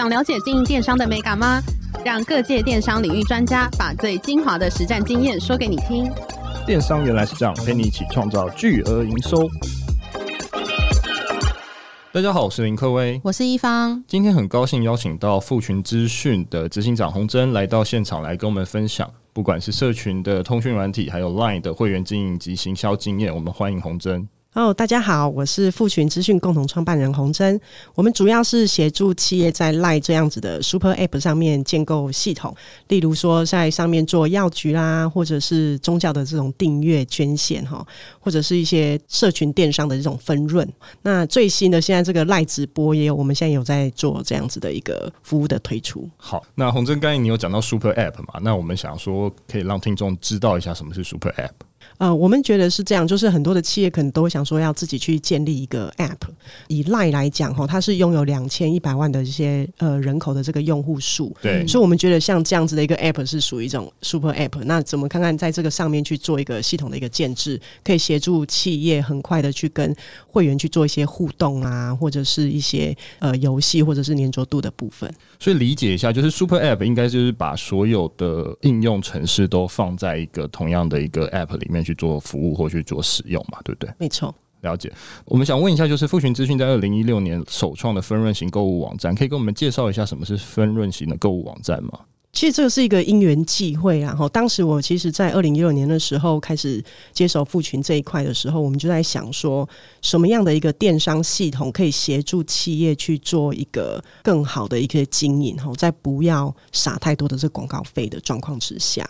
想了解经营电商的美感吗？让各界电商领域专家把最精华的实战经验说给你听。电商原来是这样，陪你一起创造巨额营收。大家好，我是林克威，我是一方。今天很高兴邀请到富群资讯的执行长洪真来到现场来跟我们分享，不管是社群的通讯软体，还有 Line 的会员经营及行销经验，我们欢迎洪真。哦，大家好，我是富群资讯共同创办人洪真。我们主要是协助企业在 LINE 这样子的 Super App 上面建构系统，例如说在上面做药局啦，或者是宗教的这种订阅捐献哈，或者是一些社群电商的这种分润。那最新的现在这个 LINE 直播也有，我们现在有在做这样子的一个服务的推出。好，那洪真刚才你有讲到 Super App 嘛？那我们想说可以让听众知道一下什么是 Super App。呃，我们觉得是这样，就是很多的企业可能都会想说要自己去建立一个 App。以 Line 来讲，哈，它是拥有两千一百万的这些呃人口的这个用户数，对，所以我们觉得像这样子的一个 App 是属于一种 Super App。那怎么看看在这个上面去做一个系统的一个建制，可以协助企业很快的去跟会员去做一些互动啊，或者是一些呃游戏或者是粘着度的部分。所以理解一下，就是 Super App 应该就是把所有的应用程式都放在一个同样的一个 App 里面去。去做服务或去做使用嘛，对不对？没错，了解。我们想问一下，就是富群资讯在二零一六年首创的分润型购物网站，可以跟我们介绍一下什么是分润型的购物网站吗？其实这个是一个因缘际会，然后当时我其实，在二零一六年的时候开始接手富群这一块的时候，我们就在想说，什么样的一个电商系统可以协助企业去做一个更好的一个经营，哈，在不要撒太多的这广告费的状况之下。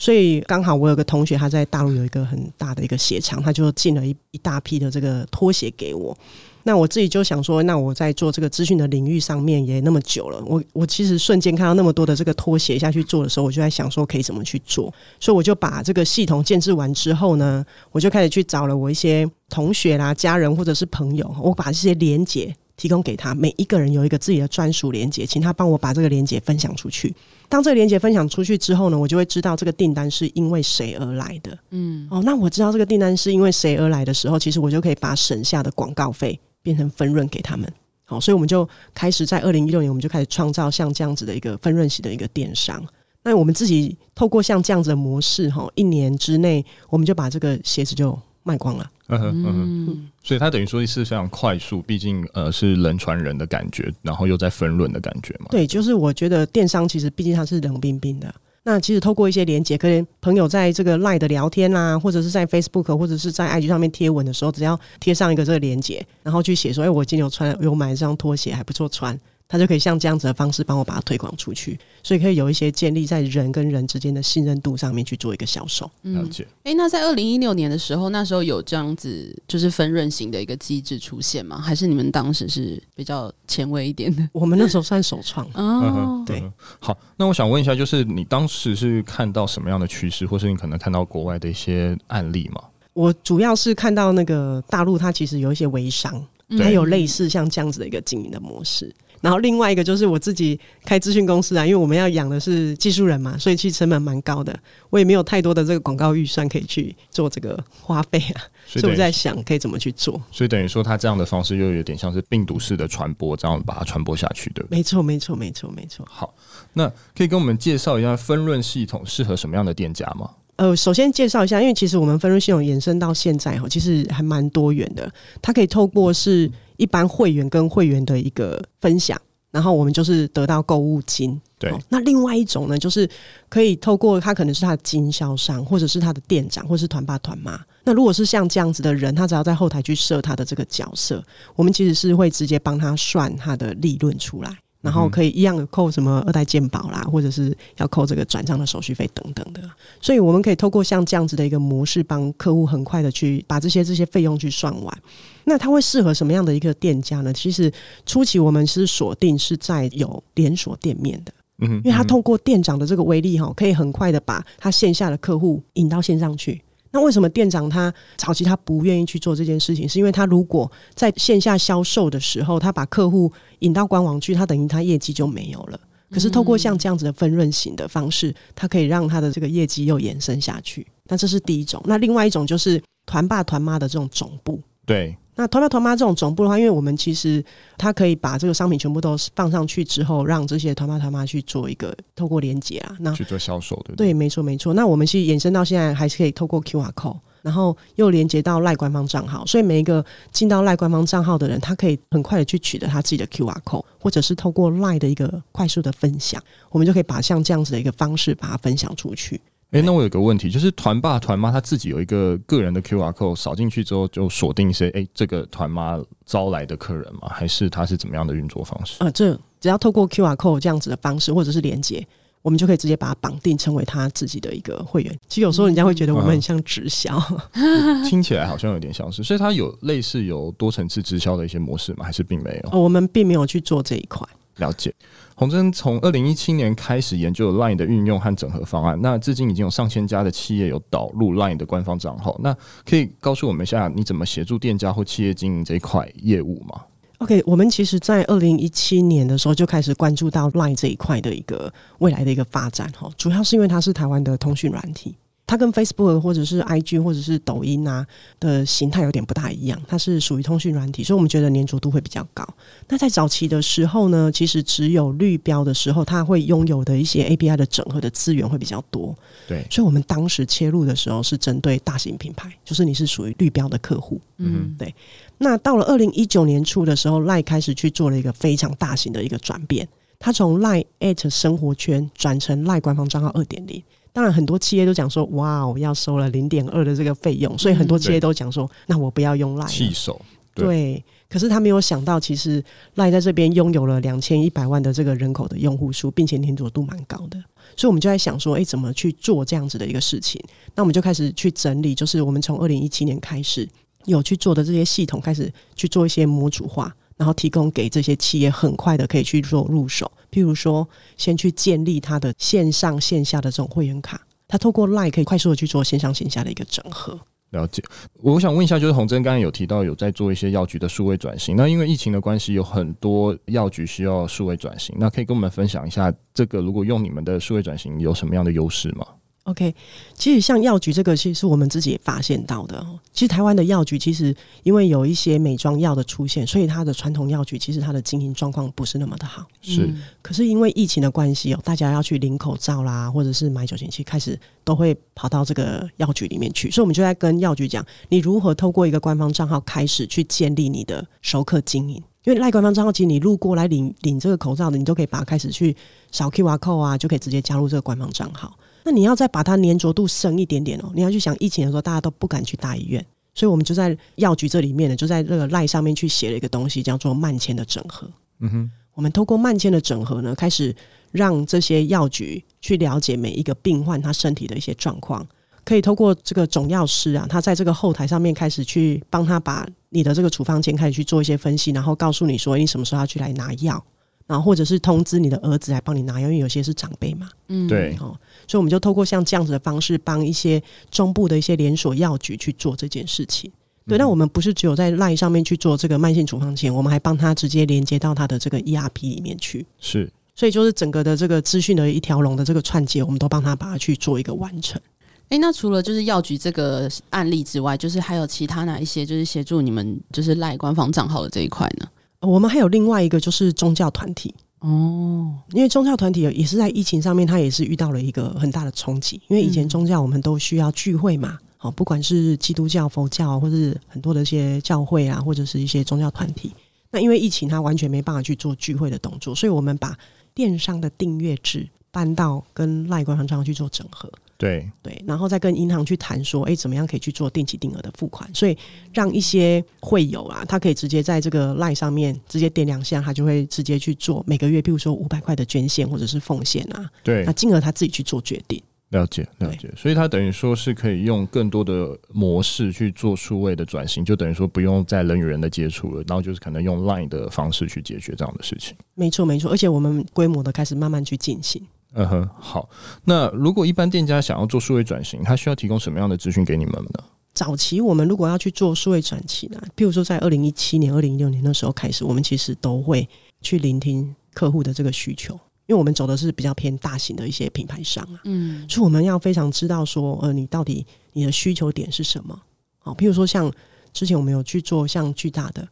所以刚好我有个同学，他在大陆有一个很大的一个鞋厂，他就进了一一大批的这个拖鞋给我。那我自己就想说，那我在做这个资讯的领域上面也那么久了，我我其实瞬间看到那么多的这个拖鞋下去做的时候，我就在想说可以怎么去做。所以我就把这个系统建置完之后呢，我就开始去找了我一些同学啦、家人或者是朋友，我把这些连结。提供给他，每一个人有一个自己的专属连接，请他帮我把这个连接分享出去。当这个连接分享出去之后呢，我就会知道这个订单是因为谁而来的。嗯，哦，那我知道这个订单是因为谁而来的时候，其实我就可以把省下的广告费变成分润给他们。好，所以我们就开始在二零一六年，我们就开始创造像这样子的一个分润型的一个电商。那我们自己透过像这样子的模式，哈，一年之内我们就把这个鞋子就卖光了。嗯哼嗯哼，所以它等于说是非常快速，毕竟呃是人传人的感觉，然后又在分论的感觉嘛。对，就是我觉得电商其实毕竟它是冷冰冰的。那其实透过一些连接，可能朋友在这个 LINE 的聊天啊，或者是在 Facebook 或者是在 IG 上面贴文的时候，只要贴上一个这个连接，然后去写说，哎，我今天有穿，有买这双拖鞋，还不错穿。他就可以像这样子的方式帮我把它推广出去，所以可以有一些建立在人跟人之间的信任度上面去做一个销售。了解。哎、欸，那在二零一六年的时候，那时候有这样子就是分润型的一个机制出现吗？还是你们当时是比较前卫一点的？我们那时候算首创 哦。对。好，那我想问一下，就是你当时是看到什么样的趋势，或是你可能看到国外的一些案例吗？我主要是看到那个大陆，它其实有一些微商，它有类似像这样子的一个经营的模式。然后另外一个就是我自己开资讯公司啊，因为我们要养的是技术人嘛，所以其实成本蛮高的。我也没有太多的这个广告预算可以去做这个花费啊，所以，所以我在想可以怎么去做。所以等于说，他这样的方式又有点像是病毒式的传播，这样把它传播下去，对不对？没错，没错，没错，没错。好，那可以跟我们介绍一下分润系统适合什么样的店家吗？呃，首先介绍一下，因为其实我们分润系统延伸到现在哈，其实还蛮多元的。它可以透过是。一般会员跟会员的一个分享，然后我们就是得到购物金。对，那另外一种呢，就是可以透过他可能是他的经销商，或者是他的店长，或者是团爸团妈。那如果是像这样子的人，他只要在后台去设他的这个角色，我们其实是会直接帮他算他的利润出来。然后可以一样扣什么二代健保啦，或者是要扣这个转账的手续费等等的，所以我们可以透过像这样子的一个模式，帮客户很快的去把这些这些费用去算完。那它会适合什么样的一个店家呢？其实初期我们是锁定是在有连锁店面的，嗯，因为他透过店长的这个威力哈，可以很快的把他线下的客户引到线上去。那为什么店长他早期他不愿意去做这件事情？是因为他如果在线下销售的时候，他把客户引到官网去，他等于他业绩就没有了。可是透过像这样子的分润型的方式，他可以让他的这个业绩又延伸下去。那这是第一种。那另外一种就是团爸团妈的这种总部。对。那团爸团妈这种总部的话，因为我们其实它可以把这个商品全部都放上去之后，让这些团爸团妈去做一个透过连接啊，那去做销售的。对，没错没错。那我们是延伸到现在，还是可以透过 QR code，然后又连接到赖官方账号，所以每一个进到赖官方账号的人，他可以很快的去取得他自己的 QR code，或者是透过赖的一个快速的分享，我们就可以把像这样子的一个方式把它分享出去。哎、欸，那我有个问题，就是团爸团妈他自己有一个个人的 QR code，扫进去之后就锁定一些哎、欸，这个团妈招来的客人吗？还是他是怎么样的运作方式？啊、呃，这只要透过 QR code 这样子的方式，或者是连接，我们就可以直接把它绑定成为他自己的一个会员。其实有时候人家会觉得我们很像直销，嗯、听起来好像有点像是，所以它有类似有多层次直销的一些模式吗？还是并没有？哦，我们并没有去做这一块。了解，洪真从二零一七年开始研究 LINE 的运用和整合方案，那至今已经有上千家的企业有导入 LINE 的官方账号。那可以告诉我们一下，你怎么协助店家或企业经营这一块业务吗？OK，我们其实，在二零一七年的时候就开始关注到 LINE 这一块的一个未来的一个发展，哈，主要是因为它是台湾的通讯软体。它跟 Facebook 或者是 IG 或者是抖音啊的形态有点不大一样，它是属于通讯软体，所以我们觉得粘着度会比较高。那在早期的时候呢，其实只有绿标的时候，它会拥有的一些 API 的整合的资源会比较多。对，所以我们当时切入的时候是针对大型品牌，就是你是属于绿标的客户。嗯，对。那到了二零一九年初的时候，LINE 开始去做了一个非常大型的一个转变，它从 LINE@ 生活圈转成 LINE 官方账号二点零。当然，很多企业都讲说：“哇，我要收了零点二的这个费用。”所以很多企业都讲说：“嗯、那我不要用 LINE。”弃守对，对。可是他没有想到，其实 LINE 在这边拥有了两千一百万的这个人口的用户数，并且黏着度蛮高的。所以我们就在想说：“哎、欸，怎么去做这样子的一个事情？”那我们就开始去整理，就是我们从二零一七年开始有去做的这些系统，开始去做一些模组化。然后提供给这些企业很快的可以去做入手，譬如说，先去建立它的线上线下的这种会员卡，它透过 LINE 可以快速的去做线上线下的一个整合。了解，我想问一下，就是洪真刚才有提到有在做一些药局的数位转型，那因为疫情的关系，有很多药局需要数位转型，那可以跟我们分享一下，这个如果用你们的数位转型有什么样的优势吗？？OK，其实像药局这个，其实是我们自己也发现到的。其实台湾的药局，其实因为有一些美妆药的出现，所以它的传统药局其实它的经营状况不是那么的好。是，嗯、可是因为疫情的关系哦，大家要去领口罩啦，或者是买酒精器，开始都会跑到这个药局里面去。所以，我们就在跟药局讲，你如何透过一个官方账号开始去建立你的熟客经营。因为赖官方账号，其实你路过来领领这个口罩的，你都可以把它开始去扫 QR code 啊，就可以直接加入这个官方账号。那你要再把它粘着度深一点点哦，你要去想疫情的时候，大家都不敢去大医院，所以我们就在药局这里面呢，就在那个 LINE 上面去写了一个东西，叫做慢签的整合。嗯哼，我们透过慢签的整合呢，开始让这些药局去了解每一个病患他身体的一些状况，可以透过这个总药师啊，他在这个后台上面开始去帮他把你的这个处方签开始去做一些分析，然后告诉你说你什么时候要去来拿药。然后或者是通知你的儿子来帮你拿药，因为有些是长辈嘛。嗯，对。哦，所以我们就透过像这样子的方式，帮一些中部的一些连锁药局去做这件事情。对，那、嗯、我们不是只有在 LINE 上面去做这个慢性处方前，我们还帮他直接连接到他的这个 ERP 里面去。是，所以就是整个的这个资讯的一条龙的这个串接，我们都帮他把它去做一个完成。哎，那除了就是药局这个案例之外，就是还有其他哪一些就是协助你们就是 LINE 官方账号的这一块呢？我们还有另外一个就是宗教团体哦，因为宗教团体也是在疫情上面，它也是遇到了一个很大的冲击。因为以前宗教我们都需要聚会嘛，好，不管是基督教、佛教，或是很多的一些教会啊，或者是一些宗教团体，那因为疫情，它完全没办法去做聚会的动作，所以我们把电商的订阅制搬到跟 LINE 官方上去做整合。对对，然后再跟银行去谈说，哎，怎么样可以去做定期定额的付款？所以让一些会友啊，他可以直接在这个 LINE 上面直接点两下，他就会直接去做每个月，比如说五百块的捐献或者是奉献啊。对，那金额他自己去做决定。了解了解，所以他等于说是可以用更多的模式去做数位的转型，就等于说不用再人与人的接触了，然后就是可能用 LINE 的方式去解决这样的事情。没错没错，而且我们规模的开始慢慢去进行。嗯哼，好。那如果一般店家想要做数位转型，他需要提供什么样的资讯给你们呢？早期我们如果要去做数位转型呢，譬如说在二零一七年、二零一六年的时候开始，我们其实都会去聆听客户的这个需求，因为我们走的是比较偏大型的一些品牌商啊，嗯，所以我们要非常知道说，呃，你到底你的需求点是什么？好，譬如说像之前我们有去做像巨大的，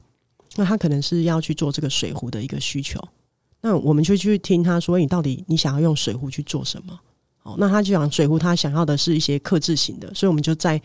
那他可能是要去做这个水壶的一个需求，那我们就去听他说，你到底你想要用水壶去做什么？哦，那他就讲水壶，他想要的是一些克制型的，所以我们就在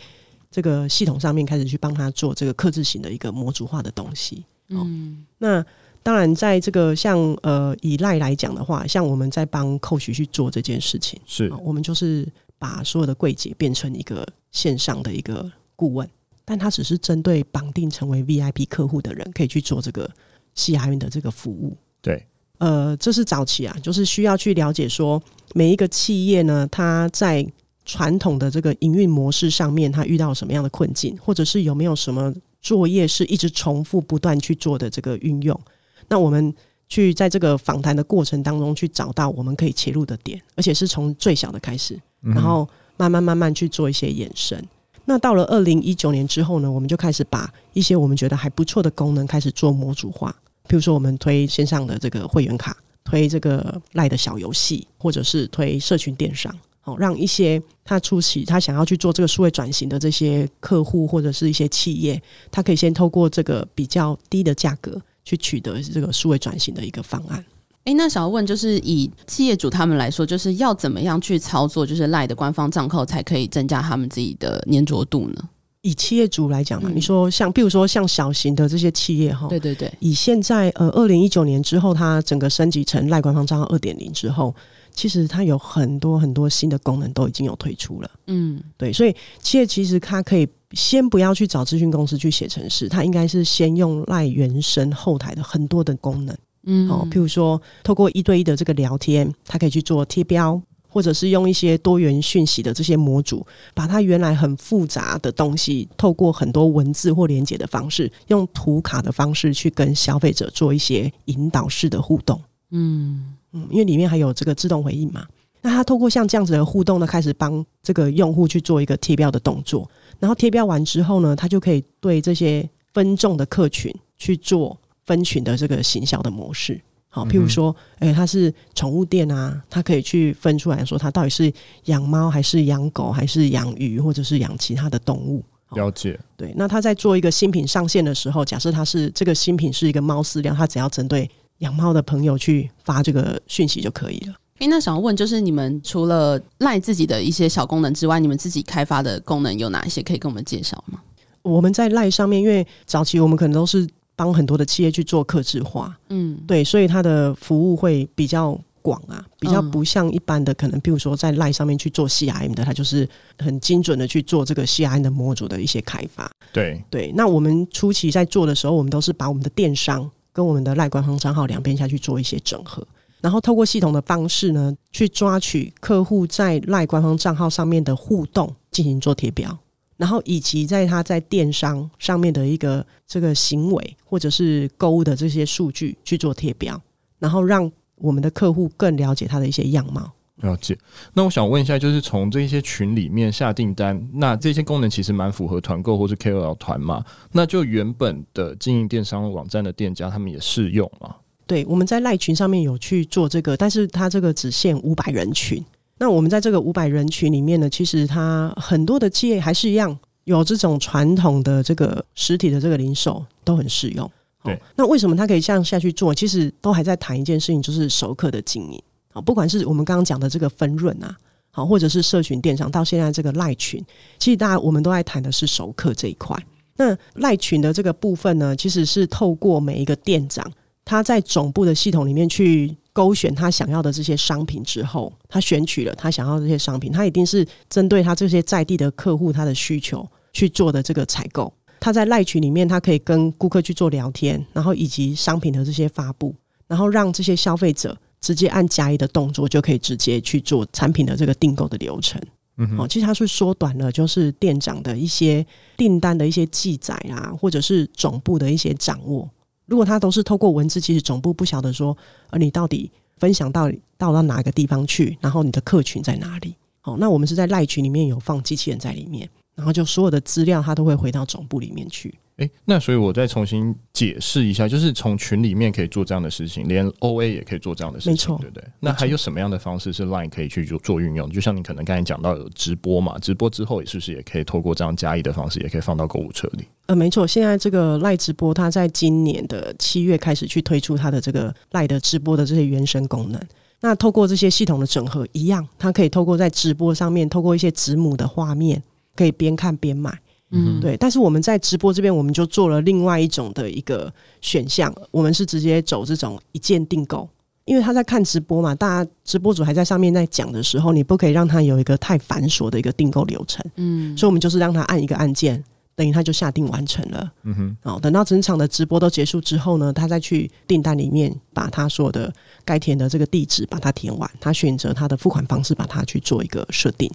这个系统上面开始去帮他做这个克制型的一个模组化的东西。嗯，那当然，在这个像呃以赖来讲的话，像我们在帮 Coach 去做这件事情，是我们就是把所有的柜姐变成一个线上的一个顾问，但他只是针对绑定成为 VIP 客户的人，可以去做这个 CRM 的这个服务。对，呃，这是早期啊，就是需要去了解说每一个企业呢，它在传统的这个营运模式上面，它遇到什么样的困境，或者是有没有什么作业是一直重复不断去做的这个运用。那我们去在这个访谈的过程当中去找到我们可以切入的点，而且是从最小的开始，然后慢慢慢慢去做一些延伸。那到了二零一九年之后呢，我们就开始把一些我们觉得还不错的功能开始做模组化，比如说我们推线上的这个会员卡，推这个赖的小游戏，或者是推社群电商。好，让一些他初期他想要去做这个数位转型的这些客户或者是一些企业，他可以先透过这个比较低的价格去取得这个数位转型的一个方案。诶、那想要问就是以企业主他们来说，就是要怎么样去操作，就是赖的官方账号才可以增加他们自己的粘着度呢？以企业主来讲嘛，嗯、你说像，比如说像小型的这些企业哈，对对对，以现在呃二零一九年之后，它整个升级成 LINE 官方账号二点零之后。其实它有很多很多新的功能都已经有推出了，嗯，对，所以企业其实它可以先不要去找咨询公司去写程式，它应该是先用 LINE 原生后台的很多的功能，嗯，哦，譬如说透过一对一的这个聊天，它可以去做贴标，或者是用一些多元讯息的这些模组，把它原来很复杂的东西，透过很多文字或连结的方式，用图卡的方式去跟消费者做一些引导式的互动，嗯。嗯，因为里面还有这个自动回应嘛，那他透过像这样子的互动呢，开始帮这个用户去做一个贴标的动作，然后贴标完之后呢，他就可以对这些分众的客群去做分群的这个行销的模式。好，譬如说，哎、欸，他是宠物店啊，它可以去分出来说，它到底是养猫还是养狗，还是养鱼，或者是养其他的动物。了解。对，那它在做一个新品上线的时候，假设它是这个新品是一个猫饲料，它只要针对。养猫的朋友去发这个讯息就可以了。诶，那想要问，就是你们除了赖自己的一些小功能之外，你们自己开发的功能有哪一些可以跟我们介绍吗？我们在赖上面，因为早期我们可能都是帮很多的企业去做客制化，嗯，对，所以它的服务会比较广啊，比较不像一般的可能，比如说在赖上面去做 CRM 的，它就是很精准的去做这个 CRM 的模组的一些开发。对。对，那我们初期在做的时候，我们都是把我们的电商。跟我们的赖官方账号两边下去做一些整合，然后透过系统的方式呢，去抓取客户在赖官方账号上面的互动进行做贴标，然后以及在他在电商上面的一个这个行为或者是购物的这些数据去做贴标，然后让我们的客户更了解他的一些样貌。了解，那我想问一下，就是从这些群里面下订单，那这些功能其实蛮符合团购或是 KOL 团嘛？那就原本的经营电商网站的店家，他们也适用吗？对，我们在赖群上面有去做这个，但是它这个只限五百人群。那我们在这个五百人群里面呢，其实它很多的企业还是一样有这种传统的这个实体的这个零售都很适用。对，那为什么它可以这样下去做？其实都还在谈一件事情，就是熟客的经营。好，不管是我们刚刚讲的这个分润啊，好，或者是社群电商，到现在这个赖群，其实大家我们都在谈的是熟客这一块。那赖群的这个部分呢，其实是透过每一个店长，他在总部的系统里面去勾选他想要的这些商品之后，他选取了他想要的这些商品，他一定是针对他这些在地的客户他的需求去做的这个采购。他在赖群里面，他可以跟顾客去做聊天，然后以及商品的这些发布，然后让这些消费者。直接按加一的动作就可以直接去做产品的这个订购的流程。嗯，哦，其实它是缩短了，就是店长的一些订单的一些记载啊，或者是总部的一些掌握。如果他都是透过文字，其实总部不晓得说，呃，你到底分享到到到哪个地方去，然后你的客群在哪里？哦，那我们是在赖群里面有放机器人在里面，然后就所有的资料它都会回到总部里面去。诶，那所以我再重新解释一下，就是从群里面可以做这样的事情，连 OA 也可以做这样的事情，对不对？那还有什么样的方式是 Line 可以去做做运用？就像你可能刚才讲到有直播嘛，直播之后也是不是也可以透过这样加一的方式，也可以放到购物车里？呃，没错，现在这个 Line 直播，它在今年的七月开始去推出它的这个 Line 的直播的这些原生功能。那透过这些系统的整合，一样，它可以透过在直播上面，透过一些子母的画面，可以边看边买。嗯，对。但是我们在直播这边，我们就做了另外一种的一个选项，我们是直接走这种一键订购，因为他在看直播嘛，大家直播主还在上面在讲的时候，你不可以让他有一个太繁琐的一个订购流程。嗯，所以我们就是让他按一个按键，等于他就下定完成了。嗯哼，好，等到整场的直播都结束之后呢，他再去订单里面把他所有的该填的这个地址把它填完，他选择他的付款方式，把它去做一个设定。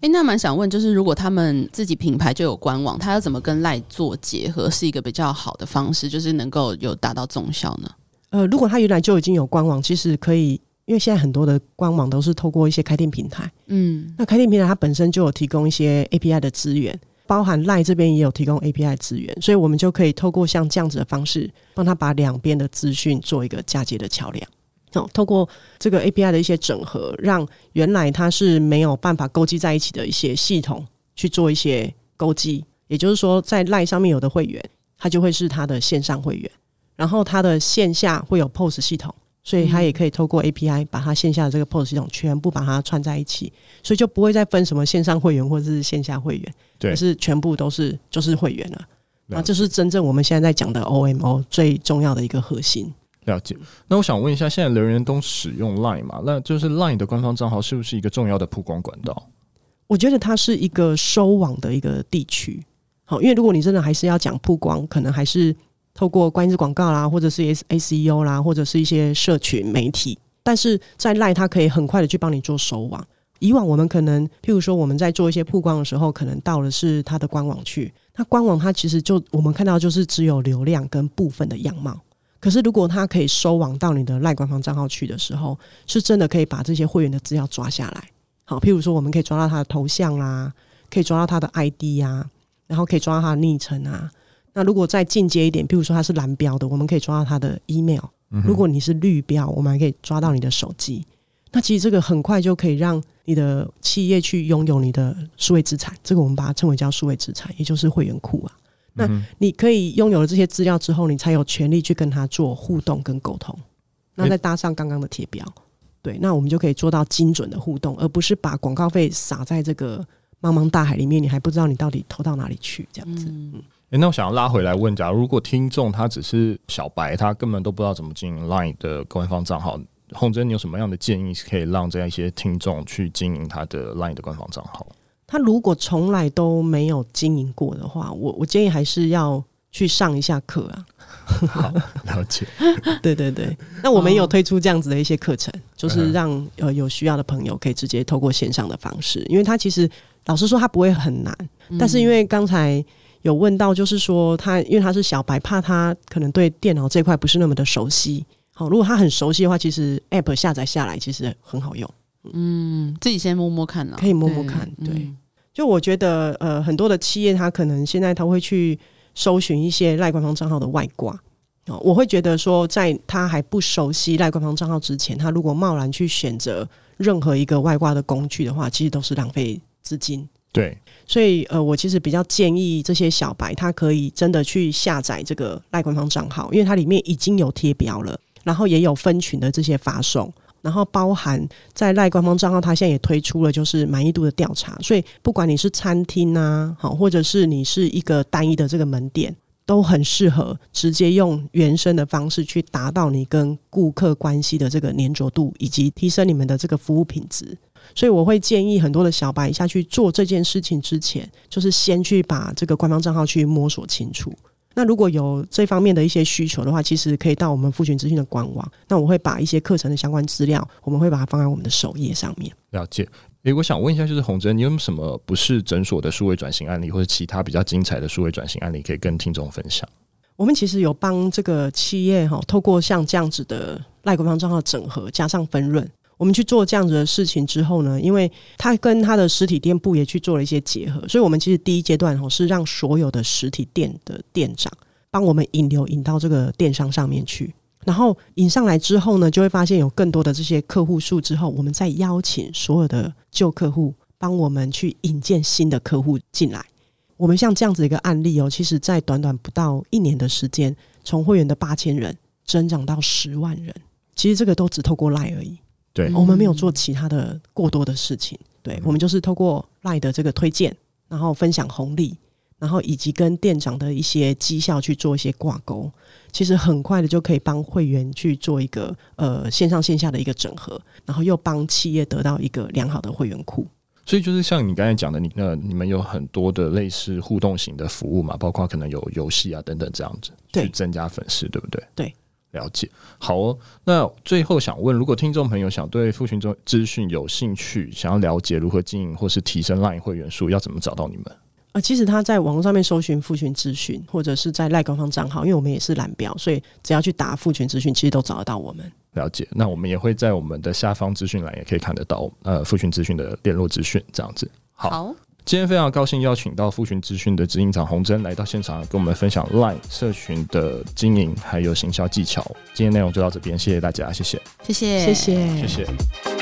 哎，那蛮想问，就是如果他们自己品牌就有官网，他要怎么跟 LINE 做结合，是一个比较好的方式，就是能够有达到综效呢？呃，如果他原来就已经有官网，其实可以，因为现在很多的官网都是透过一些开店平台，嗯，那开店平台它本身就有提供一些 API 的资源，包含 LINE 这边也有提供 API 资源，所以我们就可以透过像这样子的方式，帮他把两边的资讯做一个嫁接的桥梁。哦，透过这个 API 的一些整合，让原来它是没有办法勾稽在一起的一些系统去做一些勾稽。也就是说，在 LINE 上面有的会员，它就会是它的线上会员，然后它的线下会有 POS 系统，所以它也可以透过 API 把它线下的这个 POS 系统全部把它串在一起，所以就不会再分什么线上会员或者是线下会员，对，是全部都是就是会员了。那这是真正我们现在在讲的 OMO 最重要的一个核心。了解，那我想问一下，现在人人都使用 Line 嘛？那就是 Line 的官方账号是不是一个重要的曝光管道？我觉得它是一个收网的一个地区。好，因为如果你真的还是要讲曝光，可能还是透过关键字广告啦，或者是 SEO 啦，或者是一些社群媒体。但是在 Line，它可以很快的去帮你做收网。以往我们可能，譬如说我们在做一些曝光的时候，可能到的是它的官网去。那官网它其实就我们看到就是只有流量跟部分的样貌。可是，如果他可以收网到你的赖官方账号去的时候，是真的可以把这些会员的资料抓下来。好，譬如说，我们可以抓到他的头像啦，可以抓到他的 ID 呀、啊，然后可以抓到他的昵称啊。那如果再进阶一点，譬如说他是蓝标的，我们可以抓到他的 email。如果你是绿标，我们还可以抓到你的手机。那其实这个很快就可以让你的企业去拥有你的数位资产。这个我们把它称为叫数位资产，也就是会员库啊。那你可以拥有了这些资料之后，你才有权利去跟他做互动跟沟通。那再搭上刚刚的贴标，对，那我们就可以做到精准的互动，而不是把广告费撒在这个茫茫大海里面，你还不知道你到底投到哪里去，这样子。嗯，欸，那我想要拉回来问，假如如果听众他只是小白，他根本都不知道怎么经营 Line 的官方账号，洪真，你有什么样的建议是可以让这样一些听众去经营他的 Line 的官方账号？他如果从来都没有经营过的话，我我建议还是要去上一下课啊。好，了解。对对对，那我们有推出这样子的一些课程，就是让呃有需要的朋友可以直接透过线上的方式，因为他其实老实说他不会很难，但是因为刚才有问到，就是说他因为他是小白，怕他可能对电脑这块不是那么的熟悉。好，如果他很熟悉的话，其实 App 下载下来其实很好用。嗯，自己先摸摸看呢，可以摸摸看，对。对就我觉得，呃，很多的企业，它可能现在他会去搜寻一些赖官方账号的外挂。哦，我会觉得说，在他还不熟悉赖官方账号之前，他如果贸然去选择任何一个外挂的工具的话，其实都是浪费资金。对，所以呃，我其实比较建议这些小白，他可以真的去下载这个赖官方账号，因为它里面已经有贴标了，然后也有分群的这些发送。然后包含在赖官方账号，它现在也推出了就是满意度的调查，所以不管你是餐厅啊，好，或者是你是一个单一的这个门店，都很适合直接用原生的方式去达到你跟顾客关系的这个粘着度，以及提升你们的这个服务品质。所以我会建议很多的小白下去做这件事情之前，就是先去把这个官方账号去摸索清楚。那如果有这方面的一些需求的话，其实可以到我们复群资讯的官网。那我会把一些课程的相关资料，我们会把它放在我们的首页上面。了解。诶，我想问一下，就是洪真，你有什么不是诊所的数位转型案例，或者其他比较精彩的数位转型案例，可以跟听众分享？我们其实有帮这个企业哈，透过像这样子的赖官方账号整合加上分润，我们去做这样子的事情之后呢，因为他跟他的实体店铺也去做了一些结合，所以我们其实第一阶段哦是让所有的实体店的店长帮我们引流引到这个电商上面去，然后引上来之后呢，就会发现有更多的这些客户数之后，我们再邀请所有的旧客户帮我们去引荐新的客户进来。我们像这样子一个案例哦，其实在短短不到一年的时间，从会员的八千人增长到十万人，其实这个都只透过 lie 而已。对，我们没有做其他的过多的事情，对，我们就是透过 LINE 的这个推荐，然后分享红利，然后以及跟店长的一些绩效去做一些挂钩，其实很快的就可以帮会员去做一个呃线上线下的一个整合，然后又帮企业得到一个良好的会员库。所以就是像你刚才讲的，你呃你们有很多的类似互动型的服务嘛，包括可能有游戏啊等等这样子，去增加粉丝，对不对？对。了解，好哦。那最后想问，如果听众朋友想对复权资讯有兴趣，想要了解如何经营或是提升 LINE 会员数，要怎么找到你们？啊，其实他在网络上面搜寻复群资讯，或者是在 LINE 官方账号，因为我们也是蓝标，所以只要去打复群资讯，其实都找得到我们。了解，那我们也会在我们的下方资讯栏也可以看得到，呃，复群资讯的联络资讯这样子。好。好今天非常高兴邀请到复群资讯的执行长洪真来到现场，跟我们分享 LINE 社群的经营还有行销技巧。今天内容就到这边，谢谢大家，谢谢，谢谢，谢谢，谢谢。